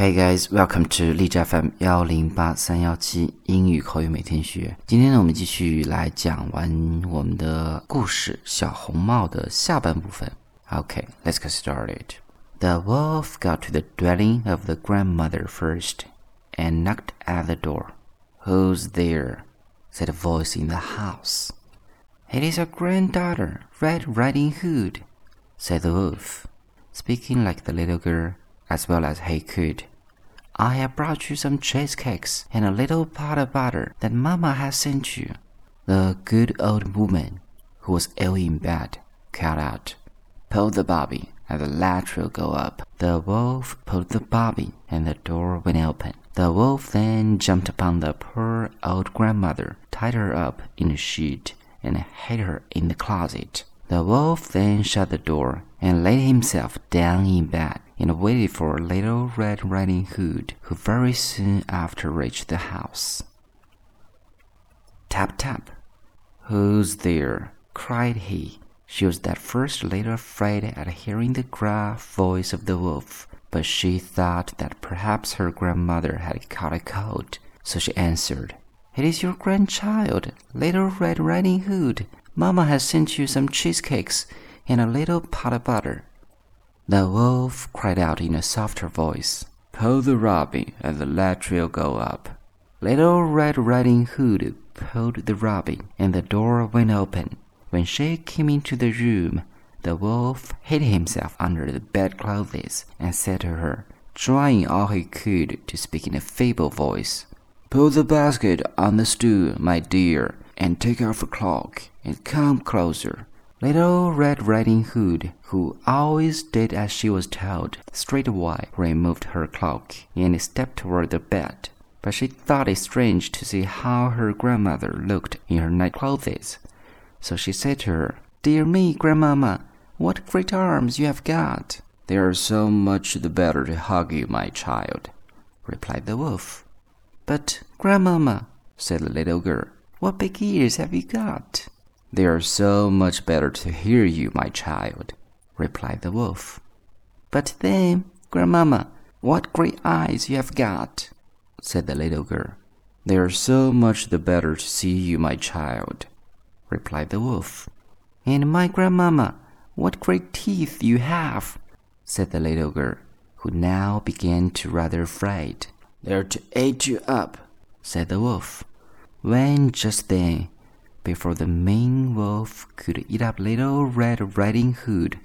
Hey guys, welcome to 荔枝 FM 幺零八三幺七英语口语每天学。今天呢，我们继续来讲完我们的故事《小红帽》的下半部分。Okay, let's get started. The wolf got to the dwelling of the grandmother first and knocked at the door. Who's there? said a voice in the house. It is your granddaughter, Red Riding Hood, said the wolf, speaking like the little girl as well as he could. I have brought you some cheesecakes and a little pot of butter that Mamma has sent you. The good old woman, who was ill in bed, called out, Pull the bobbin, and the latch will go up. The wolf pulled the bobbin, and the door went open. The wolf then jumped upon the poor old grandmother, tied her up in a sheet, and hid her in the closet. The wolf then shut the door and laid himself down in bed and waited for Little Red Riding Hood, who very soon after reached the house. Tap tap. Who's there? cried he. She was at first a little afraid at hearing the gruff voice of the wolf, but she thought that perhaps her grandmother had caught a cold, so she answered, It is your grandchild, Little Red Riding Hood. Mamma has sent you some cheesecakes and a little pot of butter. The wolf cried out in a softer voice, Pull the bobbin, and the latch will go up. Little Red Riding Hood pulled the bobbin, and the door went open. When she came into the room, the wolf hid himself under the bedclothes and said to her, trying all he could to speak in a feeble voice, Pull the basket on the stool, my dear, and take off the cloak and come closer. Little Red Riding Hood, who always did as she was told, straightway removed her cloak and stepped toward the bed. But she thought it strange to see how her grandmother looked in her night clothes. So she said to her, Dear me, Grandmamma, what great arms you have got! They are so much the better to hug you, my child, replied the wolf. But, Grandmamma, said the little girl, what big ears have you got? They are so much better to hear you, my child, replied the wolf. But then, Grandmamma, what great eyes you have got, said the little girl. They are so much the better to see you, my child, replied the wolf. And my grandmamma, what great teeth you have, said the little girl, who now began to rather afraid. They're to eat you up, said the wolf. When just then, before the mean wolf could eat up little Red Riding Hood,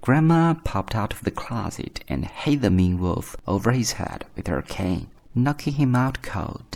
Grandma popped out of the closet and hit the mean wolf over his head with her cane, knocking him out cold.